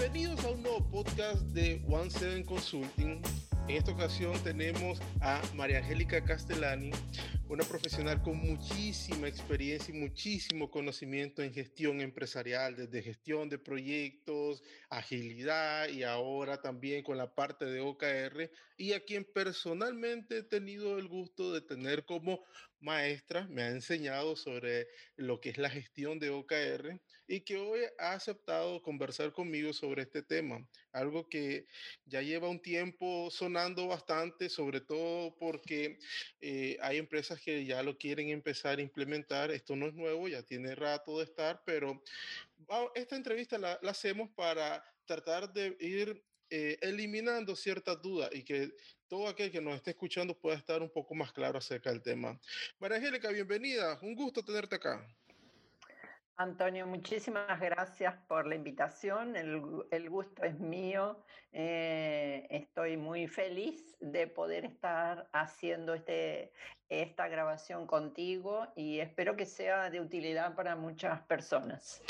Bienvenidos a un nuevo podcast de One Seven Consulting. En esta ocasión tenemos a María Angélica Castellani, una profesional con muchísima experiencia y muchísimo conocimiento en gestión empresarial, desde gestión de proyectos, agilidad y ahora también con la parte de OKR, y a quien personalmente he tenido el gusto de tener como maestra, me ha enseñado sobre lo que es la gestión de OKR y que hoy ha aceptado conversar conmigo sobre este tema, algo que ya lleva un tiempo sonando bastante, sobre todo porque eh, hay empresas que ya lo quieren empezar a implementar. Esto no es nuevo, ya tiene rato de estar, pero esta entrevista la hacemos para tratar de ir eh, eliminando ciertas dudas y que todo aquel que nos esté escuchando pueda estar un poco más claro acerca del tema. María Angélica, bienvenida. Un gusto tenerte acá. Antonio, muchísimas gracias por la invitación. El, gusto es mío. Eh, estoy muy feliz de poder estar haciendo este, esta grabación contigo y espero que sea de utilidad para muchas personas.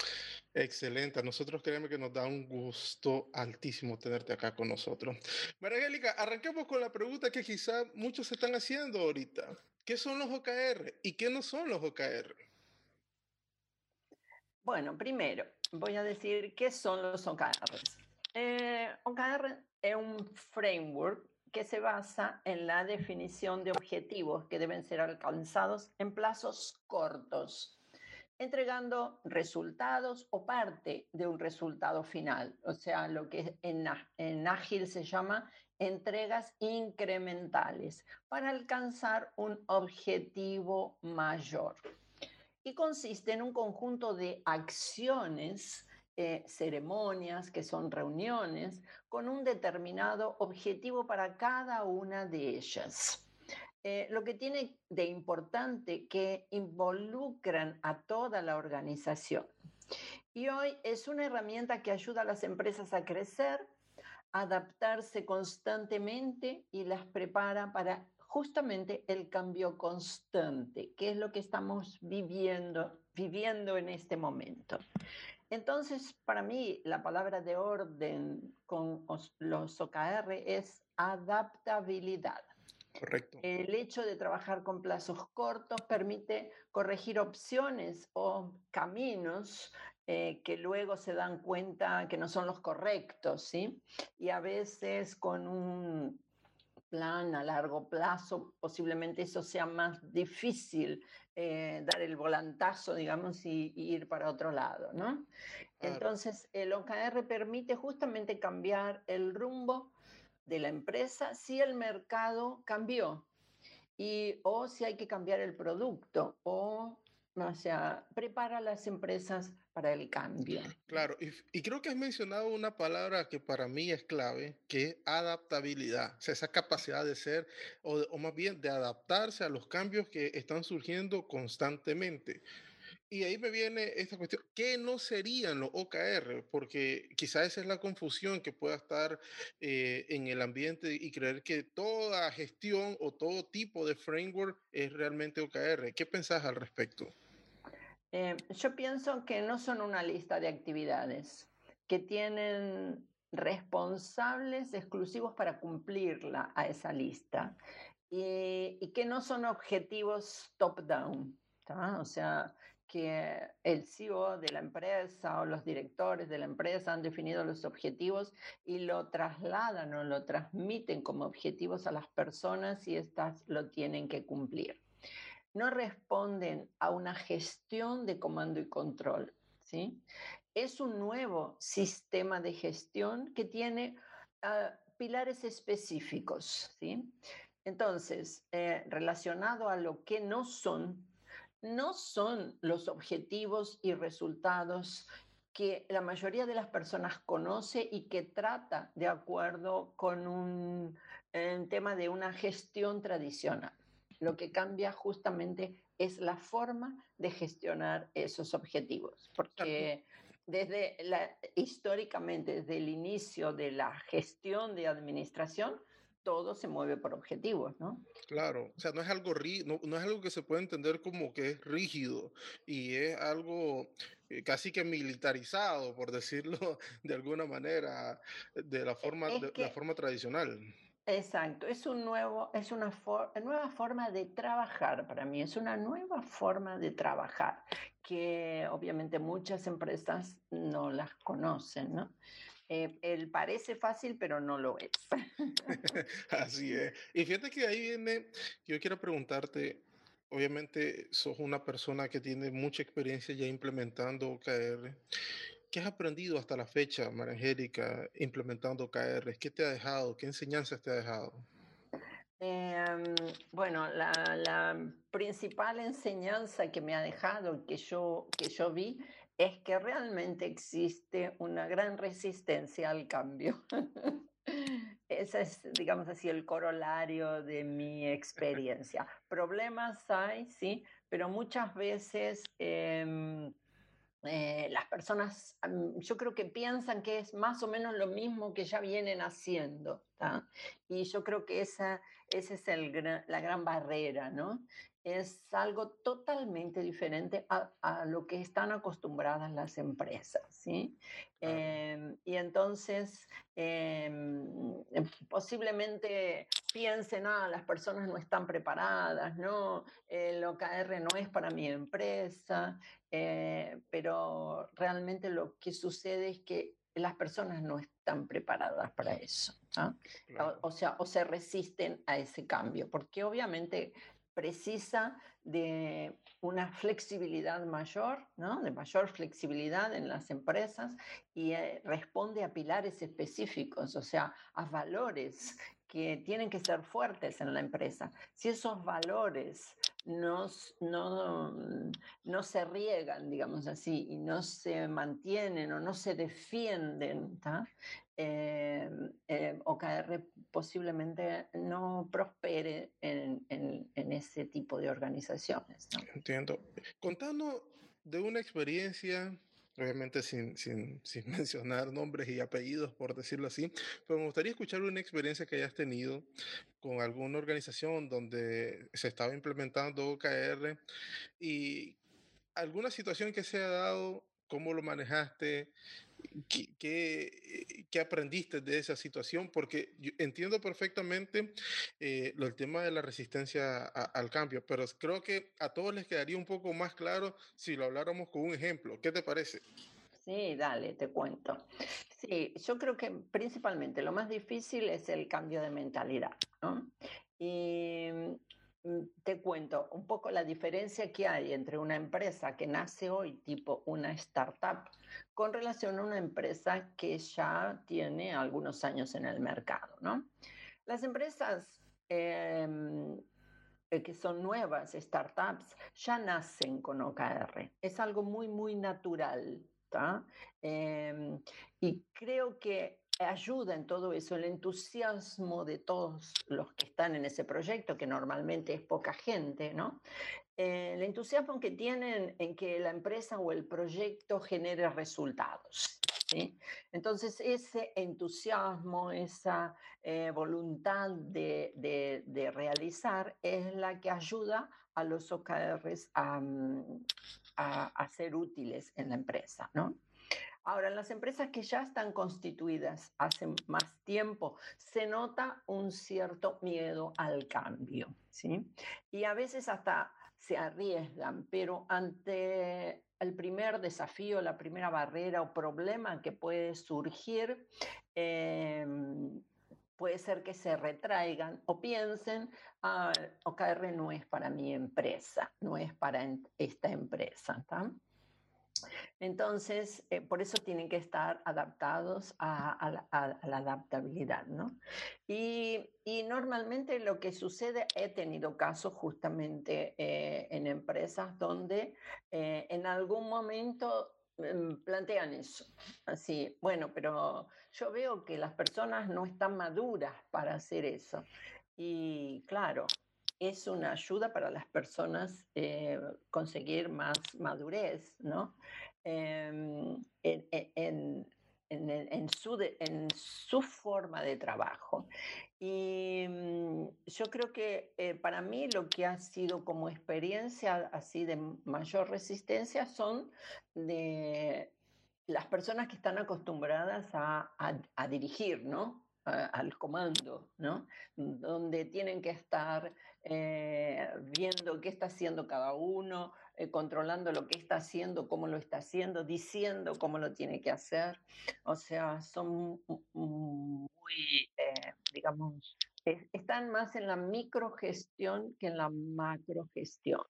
Excelente. A nosotros créeme que nos da un gusto altísimo tenerte acá con nosotros. María Angélica, arranquemos con la pregunta que quizá muchos se están haciendo ahorita. ¿Qué son los OKR y qué no son los OKR? Bueno, primero voy a decir qué son los OKRs. Eh, OKR es un framework que se basa en la definición de objetivos que deben ser alcanzados en plazos cortos, entregando resultados o parte de un resultado final, o sea, lo que en, ágil se llama entregas incrementales para alcanzar un objetivo mayor. Y consiste en un conjunto de acciones, eh, ceremonias, que son reuniones, con un determinado objetivo para cada una de ellas. Eh, lo que tiene de importante que involucran a toda la organización. Y hoy es una herramienta que ayuda a las empresas a crecer, adaptarse constantemente y las prepara para justamente el cambio constante, que es lo que estamos viviendo, viviendo en este momento. Entonces, para mí, la palabra de orden con los OKR es adaptabilidad. Correcto. El hecho de trabajar con plazos cortos permite corregir opciones o caminos eh, que luego se dan cuenta que no son los correctos, ¿sí? Y a veces con un plan a largo plazo, posiblemente eso sea más difícil eh, dar el volantazo, digamos, y, ir para otro lado, ¿no? Entonces, el OKR permite justamente cambiar el rumbo de la empresa si el mercado cambió y o si hay que cambiar el producto o o sea, prepara a las empresas para el cambio. Claro, y, creo que has mencionado una palabra que para mí es clave, que es adaptabilidad, o sea, esa capacidad de ser, o, más bien de adaptarse a los cambios que están surgiendo constantemente. Y ahí me viene esta cuestión, ¿qué no serían los OKR? Porque quizás esa es la confusión que pueda estar eh, en el ambiente y creer que toda gestión o todo tipo de framework es realmente OKR. ¿Qué pensás al respecto? Eh, yo pienso que no son una lista de actividades, que tienen responsables exclusivos para cumplirla a esa lista y, y que no son objetivos top-down. O sea, que el CEO de la empresa o los directores de la empresa han definido los objetivos y lo trasladan o lo transmiten como objetivos a las personas y éstas lo tienen que cumplir. No responden a una gestión de comando y control. ¿sí? Es un nuevo sistema de gestión que tiene uh, pilares específicos. ¿sí? Entonces, eh, relacionado a lo que no son no son los objetivos y resultados que la mayoría de las personas conoce y que trata de acuerdo con un, tema de una gestión tradicional. Lo que cambia justamente es la forma de gestionar esos objetivos, porque desde la, históricamente, desde el inicio de la gestión de administración, todo se mueve por objetivos, ¿no? Claro, o sea, no es algo no, no, es algo que se puede entender como que es rígido y es algo eh, casi que militarizado, por decirlo de alguna manera, de la forma, de la forma tradicional. Exacto, es un nuevo, es una nueva forma de trabajar para mí, es una nueva forma de trabajar que obviamente muchas empresas no las conocen, ¿no? Eh, él parece fácil, pero no lo es. Así es. Y fíjate que ahí viene, yo quiero preguntarte, obviamente sos una persona que tiene mucha experiencia ya implementando OKR. ¿Qué has aprendido hasta la fecha, María Angélica, implementando OKR? ¿Qué te ha dejado? ¿Qué enseñanzas te ha dejado? Em, bueno, la, principal enseñanza que me ha dejado, que yo, que yo vi, es que realmente existe una gran resistencia al cambio. Ese es, digamos así, el corolario de mi experiencia. Problemas hay, sí, pero muchas veces... Em, eh, las personas, yo creo que piensan que es más o menos lo mismo que ya vienen haciendo. Y yo creo que esa, esa es el, la gran barrera, ¿no? es algo totalmente diferente a, lo que están acostumbradas las empresas, ¿sí? Em, y entonces em, em, posiblemente piensen, ah, las personas no están preparadas, no, el OKR no es para mi empresa, eh, pero realmente lo que sucede es que las personas no están preparadas para eso. o, sea, o se resisten a ese cambio, porque obviamente precisa de una flexibilidad mayor, ¿no? de mayor flexibilidad en las empresas y eh, responde a pilares específicos, o sea, a valores que tienen que ser fuertes en la empresa. Si esos valores no, no, no se riegan, digamos así, y no se mantienen o no se defienden, eh, eh, posiblemente no prospere en, en, ese tipo de organizaciones. Entiendo. Contanos de una experiencia obviamente sin, sin, sin, mencionar nombres y apellidos, por decirlo así, pero me gustaría escuchar una experiencia que hayas tenido con alguna organización donde se estaba implementando OKR y alguna situación que se ha dado, cómo lo manejaste, ¿Qué, qué, qué aprendiste de esa situación? Porque entiendo perfectamente eh, el tema de la resistencia al cambio, pero creo que a todos les quedaría un poco más claro si lo habláramos con un ejemplo. ¿Qué te parece? Sí, dale, te cuento. Sí, yo creo que principalmente lo más difícil es el cambio de mentalidad. ¿no? Y mm, te cuento un poco la diferencia que hay entre una empresa que nace hoy, tipo una startup, con relación a una empresa que ya tiene algunos años en el mercado. ¿no? Las empresas em, eh, que son nuevas, startups, ya nacen con OKR. Es algo muy, muy natural. Em, y creo que ayuda en todo eso el entusiasmo de todos los que están en ese proyecto, que normalmente es poca gente, ¿no? Eh, el entusiasmo que tienen en que la empresa o el proyecto genere resultados. Entonces, ese entusiasmo, esa eh, voluntad de, de, realizar es la que ayuda a los OKRs a, mm, a, a ser útiles en la empresa, ¿no? Ahora, en las empresas que ya están constituidas hace más tiempo, se nota un cierto miedo al cambio, ¿sí? Y a veces hasta se arriesgan, pero ante el primer desafío, la primera barrera o problema que puede surgir, em, puede ser que se retraigan o piensen, ah, OKR no es para mi empresa, no es para esta empresa. Entonces, eh, por eso tienen que estar adaptados a, la, adaptabilidad, ¿no? Y, normalmente lo que sucede, he tenido casos justamente eh, en empresas donde eh, en algún momento mm, plantean eso, así, bueno, pero yo veo que las personas no están maduras para hacer eso. Y claro, es una ayuda para las personas eh, conseguir más madurez, ¿no? Em, en, en, su en su forma de trabajo. Y mm, yo creo que eh, para mí lo que ha sido como experiencia así de mayor resistencia son de las personas que están acostumbradas a, a dirigir, ¿no? al comando, ¿no? Donde tienen que estar eh, viendo qué está haciendo cada uno, eh, controlando lo que está haciendo, cómo lo está haciendo, diciendo cómo lo tiene que hacer. O sea, son muy, eh, digamos, están más en la microgestión que en la macrogestión.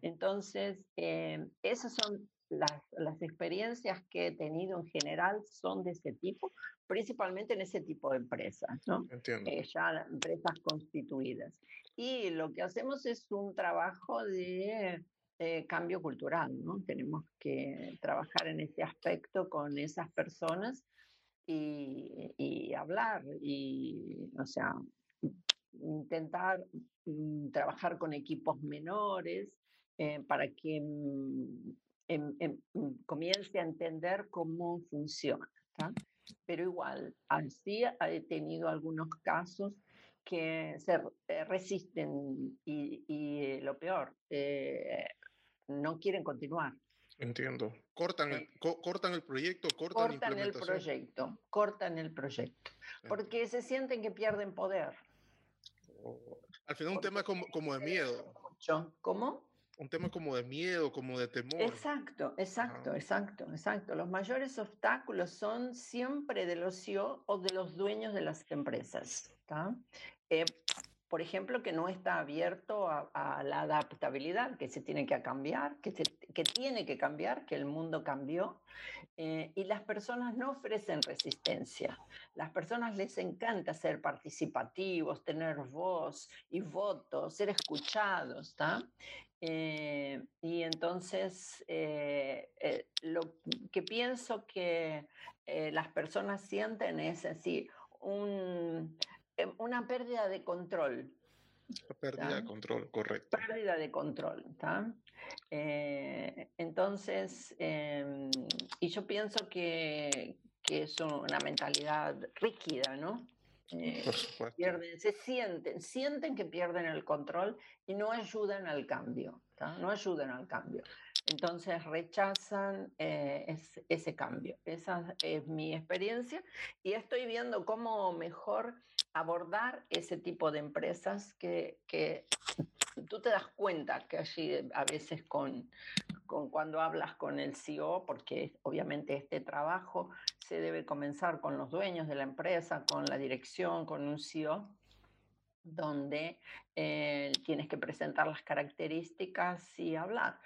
Entonces, esas son las, las, experiencias que he tenido en general son de ese tipo, principalmente en ese tipo de empresas, ¿no? Eh, ya empresas constituidas. Y lo que hacemos es un trabajo de cambio cultural, ¿no? Tenemos que trabajar en ese aspecto con esas personas y, y hablar y, o sea, intentar mm, trabajar con equipos menores eh, para que mm, Em, em, comience a entender cómo funciona. Pero igual, así he tenido algunos casos que se eh, resisten y, lo peor, eh, no quieren continuar. Entiendo. Cortan, el, cortan el proyecto, cortan, cortan el proyecto, cortan el proyecto, porque se sienten que pierden poder. Oh, al final un tema como, como de miedo. ¿Cómo? un tema como de miedo, como de temor. Exacto, exacto, exacto, exacto. Los mayores obstáculos son siempre de los CEO o de los dueños de las empresas. Eh, por ejemplo, que no está abierto a, la adaptabilidad, que se tiene que cambiar, que, que tiene que cambiar, que el mundo cambió, eh, y las personas no ofrecen resistencia. Las personas les encanta ser participativos, tener voz y voto, ser escuchados. Eh, y entonces, eh, eh, lo que pienso que las personas sienten es así, un, una pérdida de control. pérdida de control, correcto. Pérdida de control, entonces, em, y yo pienso que, que es una mentalidad rígida, ¿no? Eh, pierden, se sienten, sienten que pierden el control y no ayudan al cambio, no ayudan al cambio. Entonces rechazan eh, ese cambio. Esa es mi experiencia y estoy viendo cómo mejor abordar ese tipo de empresas que, que tú te das cuenta que allí a veces con, con cuando hablas con el CEO, porque obviamente este trabajo se debe comenzar con los dueños de la empresa, con la dirección, con un CEO, donde eh, tienes que presentar las características y hablar.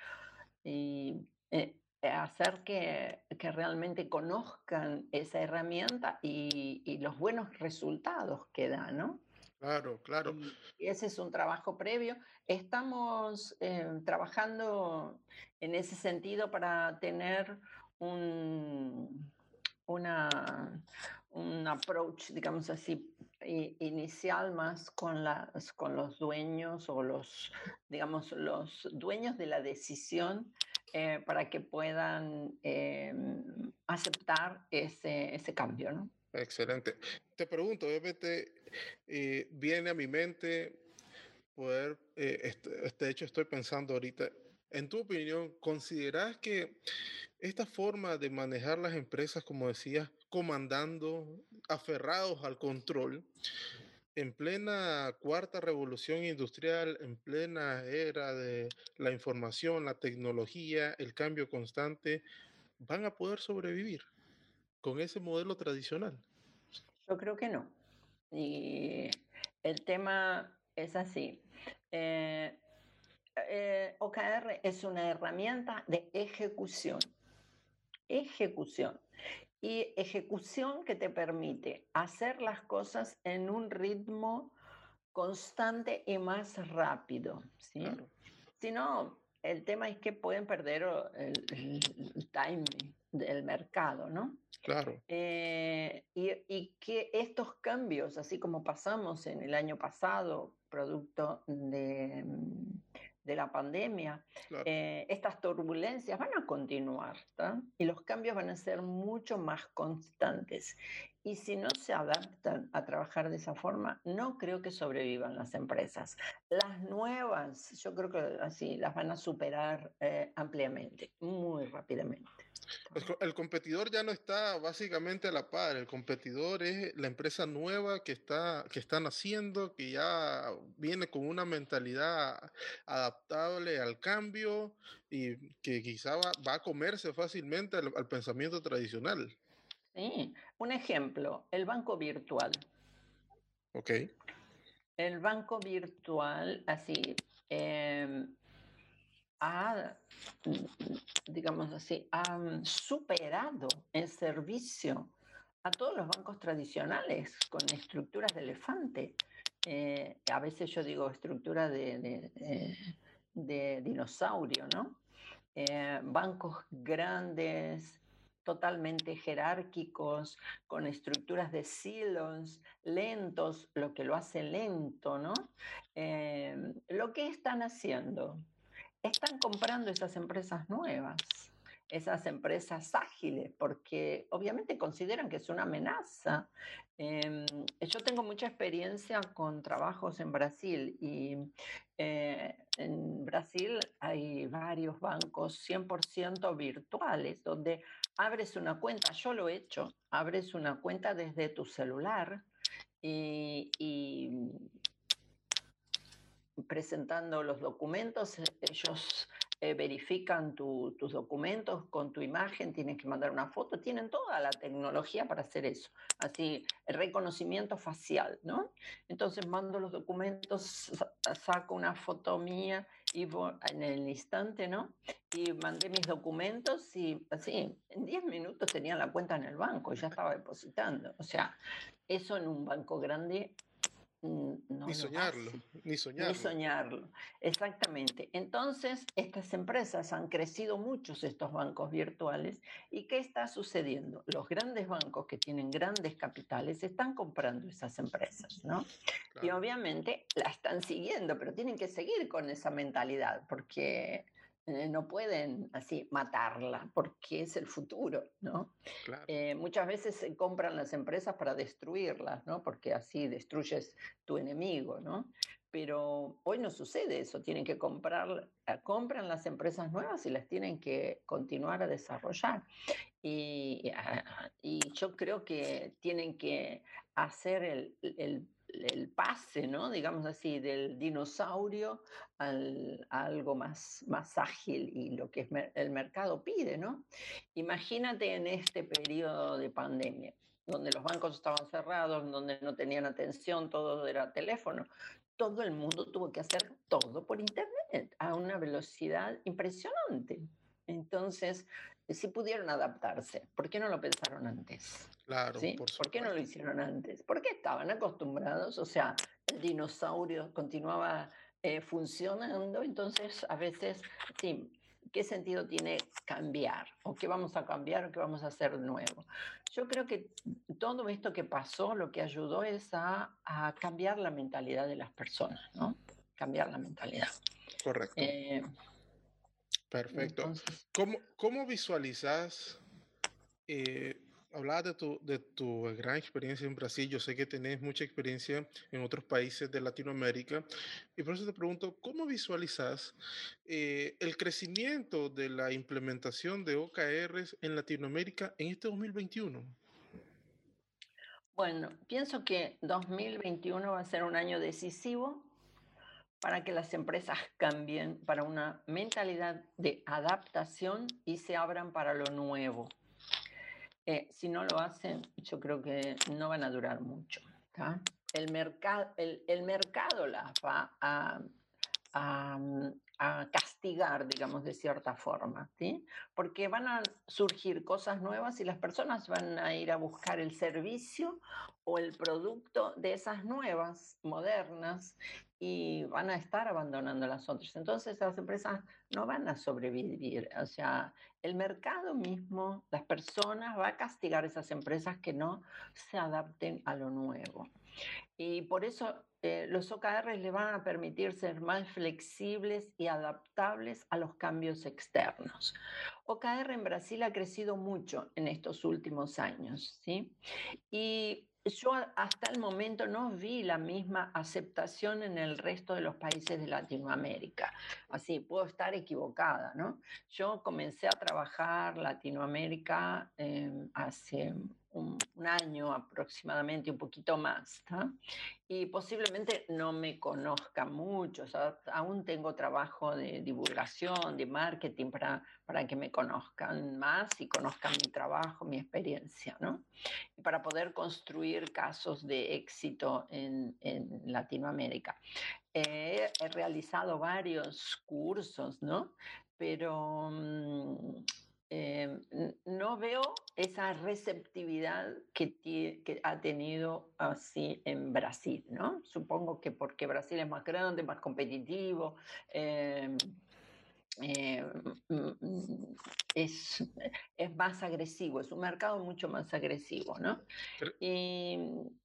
Y eh, hacer que, que, realmente conozcan esa herramienta y, y, los buenos resultados que da, ¿no? Claro, claro. Y ese es un trabajo previo. Estamos eh, trabajando en ese sentido para tener un, una, un approach, digamos así, inicial más con, las, con los dueños o los, digamos, los dueños de la decisión eh, para que puedan em, aceptar ese, ese cambio, ¿no? Excelente. Te pregunto, obviamente, eh, viene a mi mente poder, eh, este, este, hecho estoy pensando ahorita, en tu opinión, ¿consideras que esta forma de manejar las empresas, como decías, comandando, aferrados al control, en plena cuarta revolución industrial, en plena era de la información, la tecnología, el cambio constante, van a poder sobrevivir con ese modelo tradicional? Yo creo que no. Y el tema es así. Eh, eh, OKR es una herramienta de ejecución ejecución. Y ejecución que te permite hacer las cosas en un ritmo constante y más rápido. ¿sí? Si no, el tema es que pueden perder el, timing del mercado, ¿no? Claro. Eh, y, y, que estos cambios, así como pasamos en el año pasado, producto de, de la pandemia, eh, estas turbulencias van a continuar y los cambios van a ser mucho más constantes. Y si no se adaptan a trabajar de esa forma, no creo que sobrevivan las empresas. Las nuevas, yo creo que así las van a superar eh, ampliamente, muy rápidamente. El, competidor ya no está básicamente a la par, el competidor es la empresa nueva que, está, que están haciendo, que ya viene con una mentalidad adaptable al cambio y que quizá va, a comerse fácilmente al, pensamiento tradicional. Sí, un ejemplo, el banco virtual. Ok. El banco virtual, así, em, ha, digamos así, ha superado en servicio a todos los bancos tradicionales con estructuras de elefante. Eh, a veces yo digo estructura de, de, dinosaurio, ¿no? Eh, bancos grandes, totalmente jerárquicos, con estructuras de silos, lentos, lo que lo hace lento, ¿no? Eh, lo que están haciendo están comprando esas empresas nuevas, esas empresas ágiles, porque obviamente consideran que es una amenaza. Em, yo tengo mucha experiencia con trabajos en Brasil y eh, en Brasil hay varios bancos 100% virtuales donde abres una cuenta, yo lo he hecho, abres una cuenta desde tu celular y presentando los documentos, eh, ellos eh, verifican tus documentos con tu imagen, tienen que mandar una foto, tienen toda la tecnología para hacer eso, así, reconocimiento facial, ¿no? Entonces mando los documentos, saco una foto mía y en el instante, ¿no? Y mandé mis documentos y así, en 10 minutos tenía la cuenta en el banco ya estaba depositando. O sea, eso en un banco grande Mm, ni soñarlo, ni soñarlo. Ni soñarlo, exactamente. Entonces, estas empresas han crecido muchos, estos bancos virtuales, ¿y qué está sucediendo? Los grandes bancos que tienen grandes capitales están comprando esas empresas, ¿no? Y obviamente la están siguiendo, pero tienen que seguir con esa mentalidad, porque eh, no pueden así matarla porque es el futuro, ¿no? Eh, muchas veces se compran las empresas para destruirlas, ¿no? Porque así destruyes tu enemigo, ¿no? Pero hoy no sucede eso, tienen que comprar, eh, compran las empresas nuevas y las tienen que continuar a desarrollar. Y, ah, y yo creo que tienen que hacer el, el el pase, ¿no? digamos así, del dinosaurio al, a algo más, más ágil y lo que el mercado pide. ¿no? Imagínate en este periodo de pandemia, donde los bancos estaban cerrados, donde no tenían atención, todo era teléfono. Todo el mundo tuvo que hacer todo por Internet a una velocidad impresionante. Entonces, si pudieron adaptarse, ¿por qué no lo pensaron antes? Claro, por, qué no lo hicieron antes? Porque estaban acostumbrados, o sea, el dinosaurio continuaba eh, funcionando, entonces a veces, sí, ¿qué sentido tiene cambiar? ¿O qué vamos a cambiar o qué vamos a hacer nuevo? Yo creo que todo esto que pasó lo que ayudó es a, cambiar la mentalidad de las personas, ¿no? Cambiar la mentalidad. Correcto. Eh, Perfecto. ¿Cómo, ¿Cómo, visualizas eh, hablabas de tu, de tu gran experiencia en Brasil, yo sé que tenés mucha experiencia en otros países de Latinoamérica, y por eso te pregunto, ¿cómo visualizas eh, el crecimiento de la implementación de OKRs en Latinoamérica en este 2021? Bueno, pienso que 2021 va a ser un año decisivo para que las empresas cambien para una mentalidad de adaptación y se abran para lo nuevo. Eh, si no lo hacen, yo creo que no van a durar mucho. El, mercado, el, mercado las va a, a, castigar, digamos, de cierta forma, ¿sí? porque van a surgir cosas nuevas y las personas van a ir a buscar el servicio o el producto de esas nuevas, modernas, y van a estar abandonando las otras. Entonces las empresas no van a sobrevivir. O sea, el mercado mismo, las personas, va a castigar a esas empresas que no se adapten a lo nuevo. Y por eso eh, los OKR le van a permitir ser más flexibles y adaptables a los cambios externos. OKR en Brasil ha crecido mucho en estos últimos años, ¿sí? Y yo hasta el momento no vi la misma aceptación en el resto de los países de Latinoamérica. Así, puedo estar equivocada, ¿no? Yo comencé a trabajar Latinoamérica eh, hace un, año aproximadamente, un poquito más, y posiblemente no me conozca mucho, aún tengo trabajo de divulgación, de marketing para, para que me conozcan más y conozcan mi trabajo, mi experiencia, ¿no? Y para poder construir casos de éxito en, en Latinoamérica. he realizado varios cursos, ¿no? Pero mm, Em, no veo esa receptividad que, que, ha tenido así en Brasil, ¿no? Supongo que porque Brasil es más grande, más competitivo, em, eh, mm, es, es, más agresivo, es un mercado mucho más agresivo, ¿no? Y,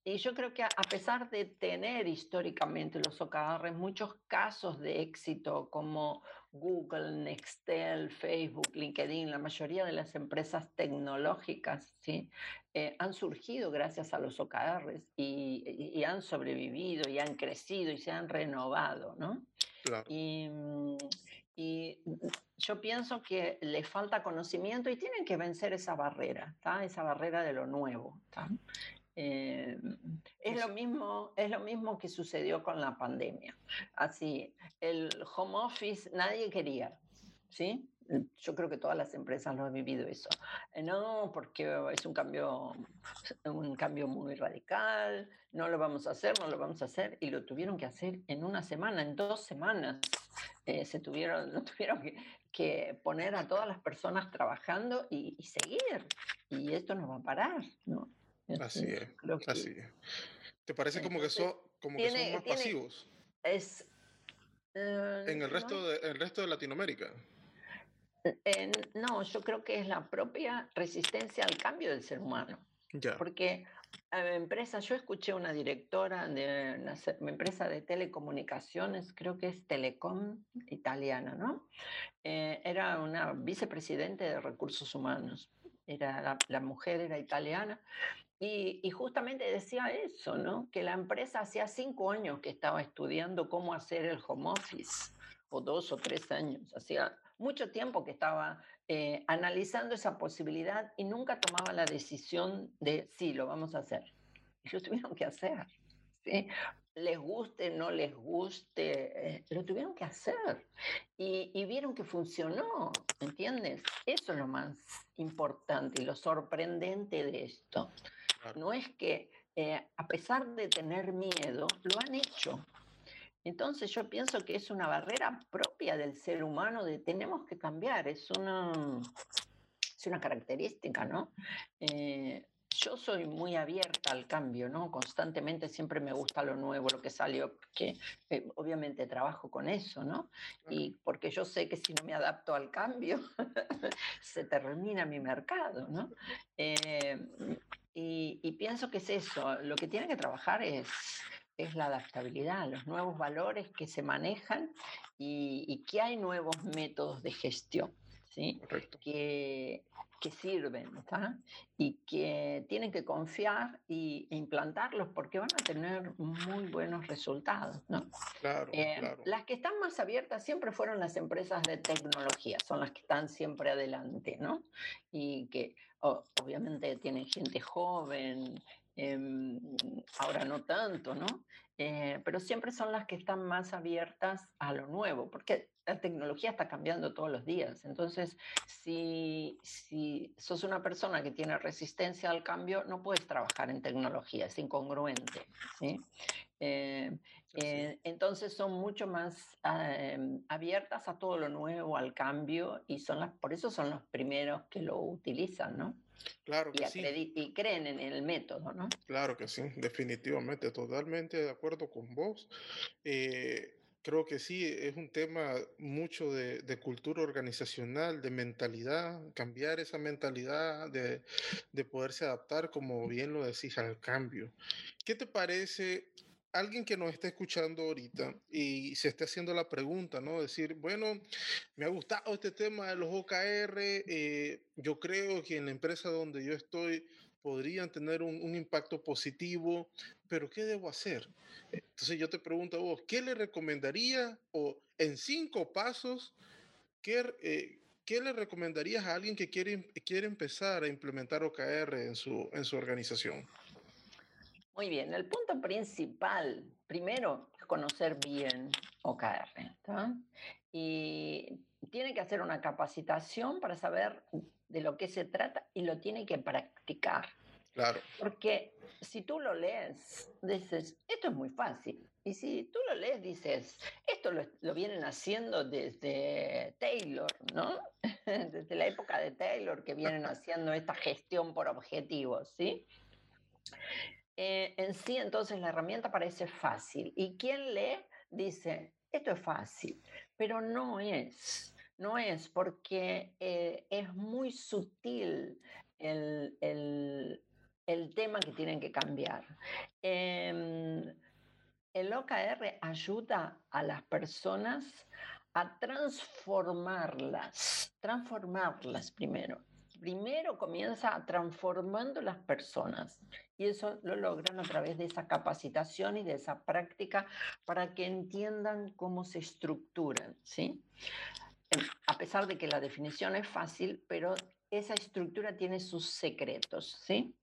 y, yo creo que a pesar de tener históricamente los OKR muchos casos de éxito como Google, Nextel, Facebook, LinkedIn, la mayoría de las empresas tecnológicas ¿sí? Eh, han surgido gracias a los OKRs y, y, han sobrevivido y han crecido y se han renovado, ¿no? Claro. Y, y yo pienso que le falta conocimiento y tienen que vencer esa barrera, esa barrera de lo nuevo. Eh, es, lo mismo, es lo mismo que sucedió con la pandemia. Así, el home office nadie quería, ¿sí? Yo creo que todas las empresas lo han vivido eso. Eh, no, porque es un cambio, un cambio muy radical, no lo vamos a hacer, no lo vamos a hacer, y lo tuvieron que hacer en una semana, en dos semanas. Eh, se tuvieron, no tuvieron que, poner a todas las personas trabajando y, seguir. Y esto no va a parar, ¿no? Así es, así es. ¿Te parece como que son, como que son más pasivos? Es, en el resto, de, el resto de Latinoamérica. no, yo creo que es la propia resistencia al cambio del ser humano. Ya. Porque empresa, yo escuché una directora de una, empresa de telecomunicaciones, creo que es Telecom italiana, ¿no? Eh, era una vicepresidente de recursos humanos, era la, mujer era italiana y, y, justamente decía eso, ¿no? Que la empresa hacía cinco años que estaba estudiando cómo hacer el home office, o dos o tres años, hacía mucho tiempo que estaba eh, analizando esa posibilidad y nunca tomaba la decisión de sí, lo vamos a hacer. Y lo tuvieron que hacer. ¿sí? Les guste, no les guste, eh, lo tuvieron que hacer. Y, y, vieron que funcionó, ¿entiendes? Eso es lo más importante y lo sorprendente de esto. No es que eh, a pesar de tener miedo, lo han hecho. Entonces yo pienso que es una barrera propia del ser humano de tenemos que cambiar, es una, es una característica, ¿no? Eh, yo soy muy abierta al cambio, ¿no? Constantemente siempre me gusta lo nuevo, lo que salió, que eh, obviamente trabajo con eso, ¿no? Y porque yo sé que si no me adapto al cambio, se termina mi mercado, ¿no? Eh, y, y, pienso que es eso, lo que tiene que trabajar es es la adaptabilidad, los nuevos valores que se manejan y, que hay nuevos métodos de gestión. ¿Sí? Que, que, sirven y que tienen que confiar y, e implantarlos porque van a tener muy buenos resultados. ¿no? Claro, eh, claro. Las que están más abiertas siempre fueron las empresas de tecnología, son las que están siempre adelante, ¿no? Y que obviamente tienen gente joven, Em, ahora no tanto, ¿no? Eh, pero siempre son las que están más abiertas a lo nuevo, porque la tecnología está cambiando todos los días. Entonces, si, si sos una persona que tiene resistencia al cambio, no puedes trabajar en tecnología, es incongruente. ¿sí? Eh, eh, entonces son mucho más em, abiertas a todo lo nuevo, al cambio, y son las, por eso son los primeros que lo utilizan, ¿no? Claro que y, sí. y creen en el método, ¿no? Claro que sí, definitivamente, totalmente de acuerdo con vos. Eh, creo que sí, es un tema mucho de, cultura organizacional, de mentalidad, cambiar esa mentalidad, de, de poderse adaptar, como bien lo decís, al cambio. ¿Qué te parece alguien que nos esté escuchando ahorita y se esté haciendo la pregunta, ¿no? Decir, bueno, me ha gustado este tema de los OKR, eh, yo creo que en la empresa donde yo estoy podrían tener un, impacto positivo, pero ¿qué debo hacer? Entonces yo te pregunto a vos, ¿qué le recomendaría o en cinco pasos, qué, eh, ¿qué le recomendarías a alguien que quiere, quiere empezar a implementar OKR en su, en su organización? Muy bien, el punto principal, primero, es conocer bien OKR. ¿tá? Y tiene que hacer una capacitación para saber de lo que se trata y lo tiene que practicar. Porque si tú lo lees, dices, esto es muy fácil. Y si tú lo lees, dices, esto lo, lo vienen haciendo desde Taylor, ¿no? desde la época de Taylor que vienen haciendo esta gestión por objetivos, ¿sí? Eh, en sí, entonces, la herramienta parece fácil. Y quien lee dice, esto es fácil, pero no es. No es porque eh, es muy sutil el, el, tema que tienen que cambiar. Eh, el OKR ayuda a las personas a transformarlas, transformarlas primero primero comienza transformando las personas y eso lo logran a través de esa capacitación y de esa práctica para que entiendan cómo se estructuran, ¿sí? Em, a pesar de que la definición es fácil, pero esa estructura tiene sus secretos, ¿sí?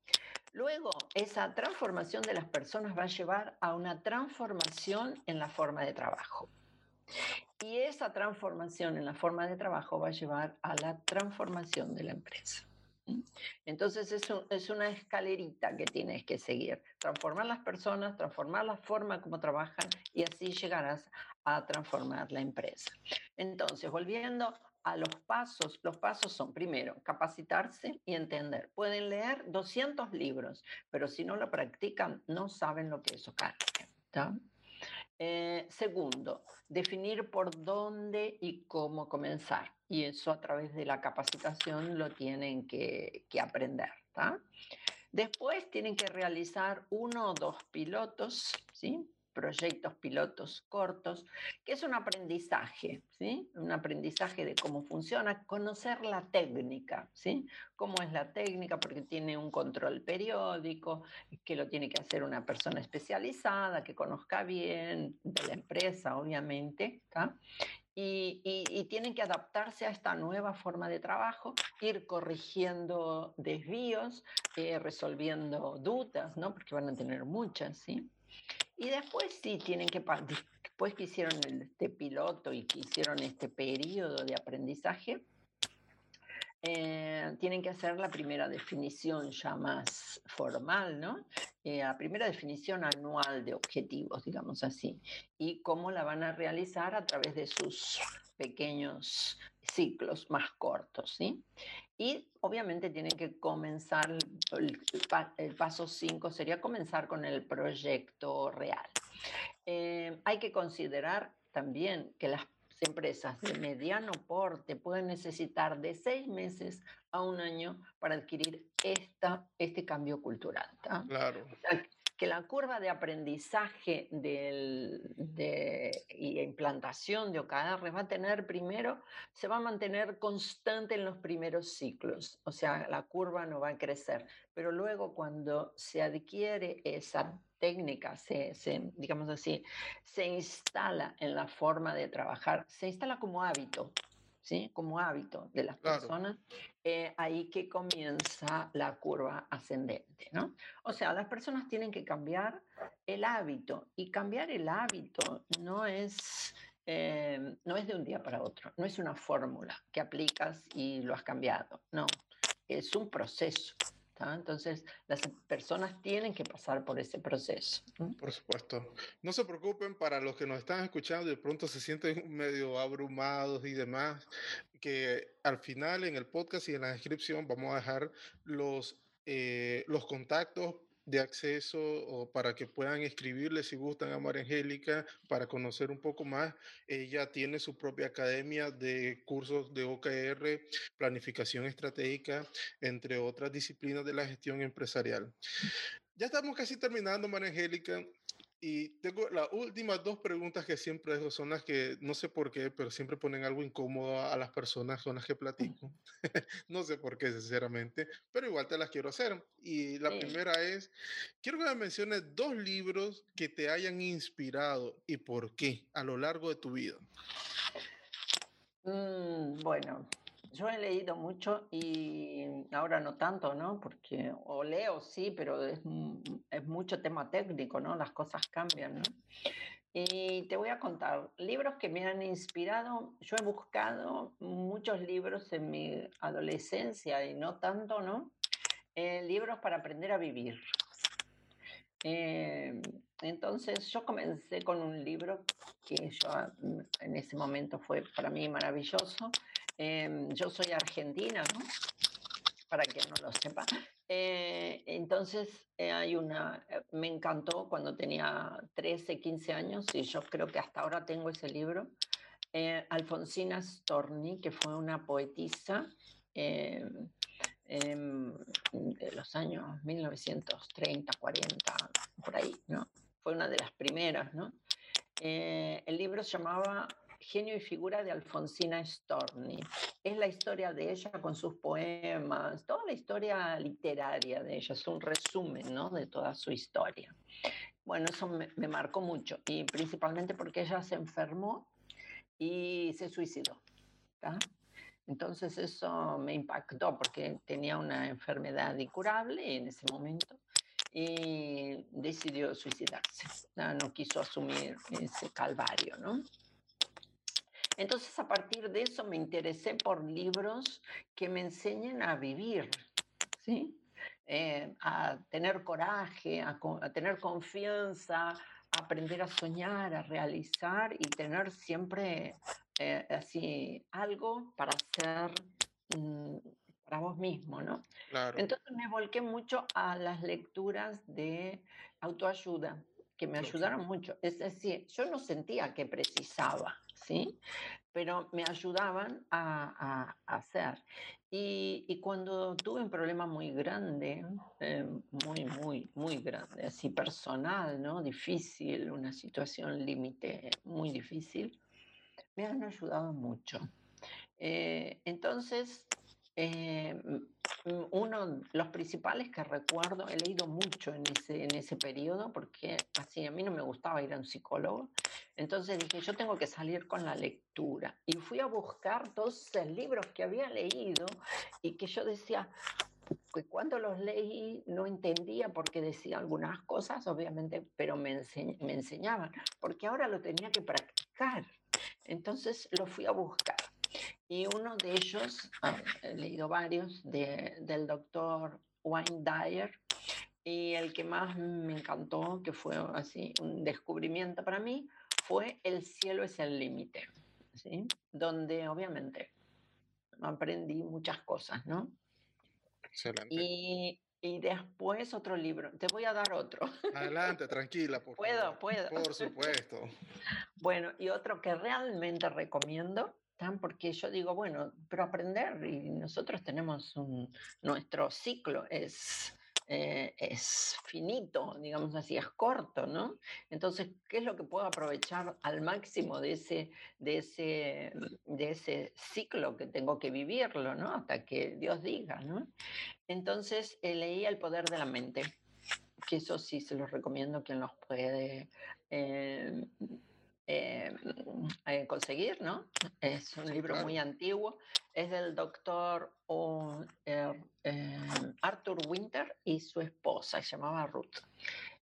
Luego, esa transformación de las personas va a llevar a una transformación en la forma de trabajo. Y esa transformación en la forma de trabajo va a llevar a la transformación de la empresa. Entonces es, es, una escalerita que tienes que seguir. Transformar las personas, transformar la forma como trabajan y así llegarás a transformar la empresa. Entonces, volviendo a los pasos, los pasos son primero capacitarse y entender. Pueden leer 200 libros, pero si no lo practican, no saben lo que es OCAR. Eh, segundo, definir por dónde y cómo comenzar. Y eso a través de la capacitación lo tienen que, que aprender. Después tienen que realizar uno o dos pilotos, ¿sí? Proyectos pilotos cortos, que es un aprendizaje, ¿sí? Un aprendizaje de cómo funciona, conocer la técnica, ¿sí? Cómo es la técnica, porque tiene un control periódico, que lo tiene que hacer una persona especializada, que conozca bien de la empresa, obviamente, Y, y, y, tienen que adaptarse a esta nueva forma de trabajo, ir corrigiendo desvíos, eh, resolviendo dudas, ¿no? Porque van a tener muchas, ¿sí? Y después sí tienen que, después que hicieron este piloto y que hicieron este periodo de aprendizaje, eh, tienen que hacer la primera definición ya más formal, ¿no? Eh, la primera definición anual de objetivos, digamos así, y cómo la van a realizar a través de sus pequeños ciclos más cortos, ¿sí? Y obviamente tienen que comenzar, el, el paso 5 sería comenzar con el proyecto real. Eh, hay que considerar también que las empresas de mediano porte pueden necesitar de seis meses a un año para adquirir esta, este cambio cultural. Claro que la curva de aprendizaje del, de, y implantación de OKR va a tener primero, se va a mantener constante en los primeros ciclos, o sea, la curva no va a crecer, pero luego cuando se adquiere esa técnica, se, se, digamos así, se instala en la forma de trabajar, se instala como hábito, ¿sí? como hábito de las claro. personas, eh, ahí que comienza la curva ascendente. ¿no? O sea, las personas tienen que cambiar el hábito y cambiar el hábito no es, eh, no es de un día para otro, no es una fórmula que aplicas y lo has cambiado, no, es un proceso. Entonces, las personas tienen que pasar por ese proceso. Por supuesto. No se preocupen para los que nos están escuchando y de pronto se sienten medio abrumados y demás, que al final en el podcast y en la descripción vamos a dejar los, eh, los contactos de acceso o para que puedan escribirle si gustan a María Angélica para conocer un poco más. Ella tiene su propia academia de cursos de OKR, planificación estratégica, entre otras disciplinas de la gestión empresarial. Ya estamos casi terminando, María Angélica. Y tengo las últimas dos preguntas que siempre dejo, son las que no sé por qué, pero siempre ponen algo incómodo a, las personas con las que platico. no sé por qué, sinceramente, pero igual te las quiero hacer. Y la primera es, quiero que me menciones dos libros que te hayan inspirado y por qué a lo largo de tu vida. Mm, bueno, yo he leído mucho y ahora no tanto, ¿no? Porque, o leo, sí, pero es, es mucho tema técnico, ¿no? Las cosas cambian, ¿no? Y te voy a contar libros que me han inspirado. Yo he buscado muchos libros en mi adolescencia y no tanto, ¿no? Eh, libros para aprender a vivir. Eh, entonces yo comencé con un libro que yo en ese momento fue para mí maravilloso, Em, yo soy argentina, ¿no? Para quien no lo sepa. Eh, entonces, eh, hay una, eh, me encantó cuando tenía 13, 15 años y yo creo que hasta ahora tengo ese libro. Alfonsina Storni, que fue una poetisa em, em, de los años 1930, 40, por ahí, ¿no? Fue una de las primeras, ¿no? el libro se llamaba genio y figura de Alfonsina Storni. Es la historia de ella con sus poemas, toda la historia literaria de ella, es un resumen ¿no? de toda su historia. Bueno, eso me, marcó mucho y principalmente porque ella se enfermó y se suicidó. Entonces eso me impactó porque tenía una enfermedad incurable en ese momento y decidió suicidarse. No quiso asumir ese calvario, ¿no? Entonces, a partir de eso me interesé por libros que me enseñen a vivir, ¿sí? Eh, a tener coraje, a, tener confianza, a aprender a soñar, a realizar y tener siempre eh, así algo para hacer mm, para vos mismo, ¿no? Claro. Entonces me volqué mucho a las lecturas de autoayuda, que me ayudaron mucho. Es decir, yo no sentía que precisaba, ¿sí? Pero me ayudaban a, hacer. Y, cuando tuve un problema muy grande, eh, muy, muy, muy grande, así personal, ¿no? Difícil, una situación límite muy difícil, me han ayudado mucho. Eh, entonces, eh, uno de los principales que recuerdo, he leído mucho en ese, en ese periodo, porque así a mí no me gustaba ir a un psicólogo, entonces dije, yo tengo que salir con la lectura. Y fui a buscar todos los libros que había leído y que yo decía, que cuando los leí no entendía por qué decía algunas cosas, obviamente, pero me, me enseñaban, porque ahora lo tenía que practicar. Entonces lo fui a buscar. Y uno de ellos, ah, he leído varios, del doctor Wayne Dyer, y el que más me encantó, que fue así un descubrimiento para mí, fue El cielo es el límite, ¿sí? donde obviamente aprendí muchas cosas, ¿no? Excelente. Y, y después otro libro. Te voy a dar otro. Adelante, tranquila. Por puedo, puedo. Por supuesto. Bueno, y otro que realmente recomiendo porque yo digo, bueno, pero aprender, y nosotros tenemos nuestro ciclo es, eh, es finito, digamos así, es corto, ¿no? Entonces, ¿qué es lo que puedo aprovechar al máximo de ese, de ese, de ese ciclo que tengo que vivirlo, ¿no? Hasta que Dios diga, ¿no? Entonces, eh, leí El poder de la mente, que eso sí se los recomiendo quien los puede. Eh, eh, eh, conseguir, ¿no? Es un libro muy antiguo, es del doctor eh, Arthur Winter y su esposa, se llamaba Ruth.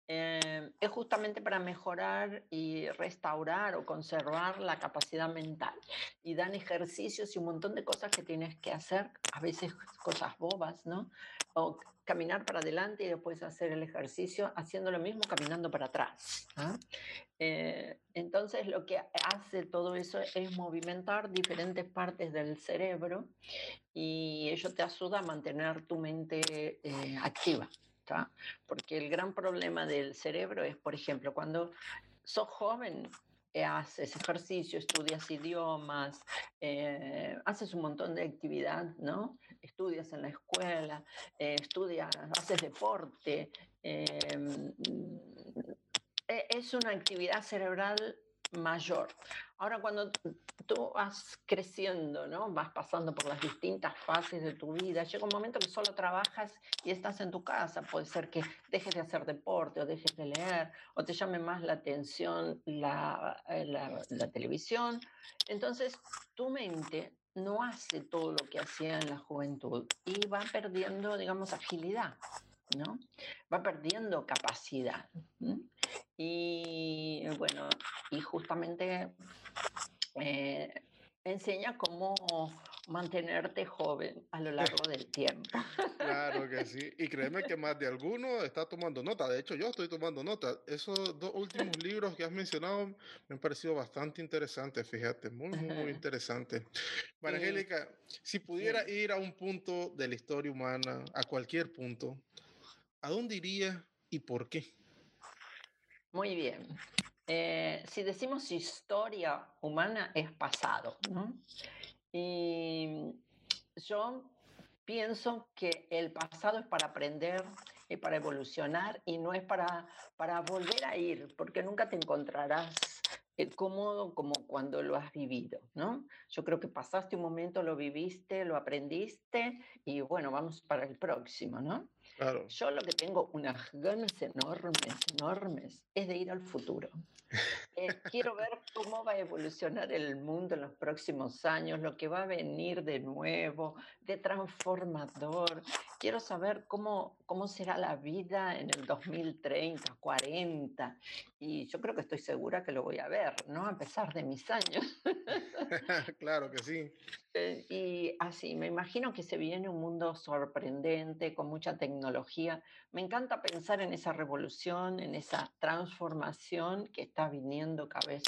es justamente para mejorar y restaurar o conservar la capacidad mental. Y dan ejercicios y un montón de cosas que tienes que hacer, a veces cosas bobas, ¿no? O caminar para adelante y después hacer el ejercicio haciendo lo mismo caminando para atrás. Eh, entonces lo que hace todo eso es movimentar diferentes partes del cerebro y ello te ayuda a mantener tu mente eh, activa. Porque el gran problema del cerebro es, por ejemplo, cuando sos joven, haces ejercicio, estudias idiomas, eh, haces un montón de actividad, ¿no? Estudias en la escuela, eh, estudias, haces deporte. Em, e, es una actividad cerebral mayor. Ahora, cuando tú vas creciendo, ¿no? Vas pasando por las distintas fases de tu vida, llega un momento que solo trabajas y estás en tu casa. Puede ser que dejes de hacer deporte o dejes de leer o te llame más la atención la, eh, la, la televisión. Entonces, tu mente no hace todo lo que hacía en la juventud y va perdiendo, digamos, agilidad. ¿no? Va perdiendo capacidad. Y bueno, y justamente eh, enseña cómo mantenerte joven a lo largo del tiempo. Claro que sí. Y créeme que más de alguno está tomando nota. De hecho, yo estoy tomando nota. Esos dos últimos libros que has mencionado me han parecido bastante interesantes, fíjate. Muy, muy, muy interesantes. María Angélica, si pudiera ir a un punto de la historia humana, a cualquier punto, ¿a dónde iría y por qué? Muy bien. Eh, si decimos historia humana es pasado, ¿no? Y yo pienso que el pasado es para aprender y para evolucionar y no es para, para volver a ir, porque nunca te encontrarás eh, cómodo como cuando lo has vivido, ¿no? Yo creo que pasaste un momento, lo viviste, lo aprendiste y bueno, vamos para el próximo, ¿no? Yo lo que tengo unas ganas enormes, enormes, es de ir al futuro. Eh, quiero ver cómo va a evolucionar el mundo en los próximos años, lo que va a venir de nuevo, de transformador. Quiero saber cómo, cómo será la vida en el 2030, 40. Y yo creo que estoy segura que lo voy a ver, ¿no? A pesar de mis años. claro que sí. Eh, y así, me imagino que se viene un mundo sorprendente, con mucha tecnología. Me encanta pensar en esa revolución, en esa transformación que está viniendo cada vez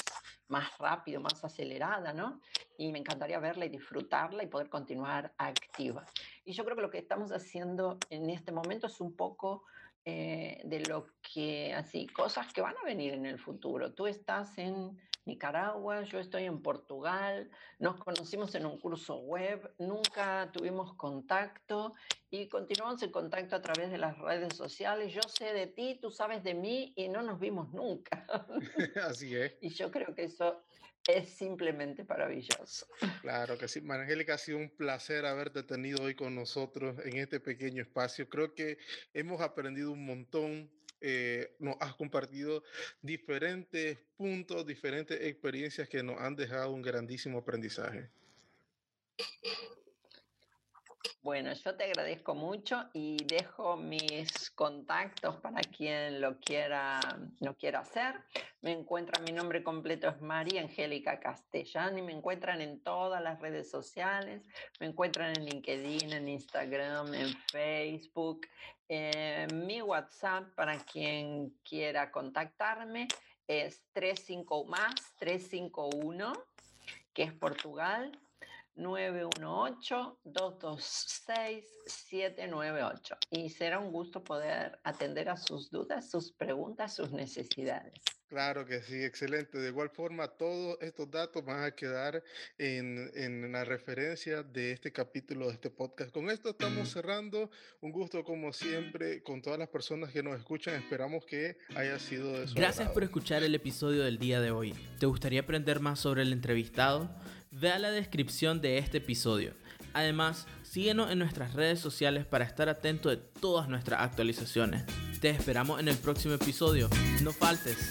más rápido, más acelerada, ¿no? Y me encantaría verla y disfrutarla y poder continuar activa. Y yo creo que lo que estamos haciendo en este momento es un poco eh, de lo que, así, cosas que van a venir en el futuro. Tú estás en Nicaragua, yo estoy en Portugal, nos conocimos en un curso web, nunca tuvimos contacto y continuamos en contacto a través de las redes sociales. Yo sé de ti, tú sabes de mí y no nos vimos nunca. Así es. Y yo creo que eso es simplemente maravilloso. Claro que sí. Angélica, ha sido un placer haberte tenido hoy con nosotros en este pequeño espacio. Creo que hemos aprendido un montón. Eh, nos has compartido diferentes puntos, diferentes experiencias que nos han dejado un grandísimo aprendizaje. Bueno, yo te agradezco mucho y dejo mis contactos para quien lo quiera, lo quiera hacer. Me encuentran, mi nombre completo es María Angélica Castellán y me encuentran en todas las redes sociales. Me encuentran en LinkedIn, en Instagram, en Facebook. Eh, mi WhatsApp para quien quiera contactarme es 35 más 351, que es Portugal 918-226-798. Y será un gusto poder atender a sus dudas, sus preguntas, sus necesidades. Claro que sí, excelente. De igual forma, todos estos datos van a quedar en, en, la referencia de este capítulo de este podcast. Con esto estamos cerrando. Un gusto como siempre con todas las personas que nos escuchan. Esperamos que haya sido de su Gracias por escuchar el episodio del día de hoy. ¿Te gustaría aprender más sobre el entrevistado? Vea la descripción de este episodio. Además, síguenos en nuestras redes sociales para estar atento de todas nuestras actualizaciones. Te esperamos en el próximo episodio. No faltes.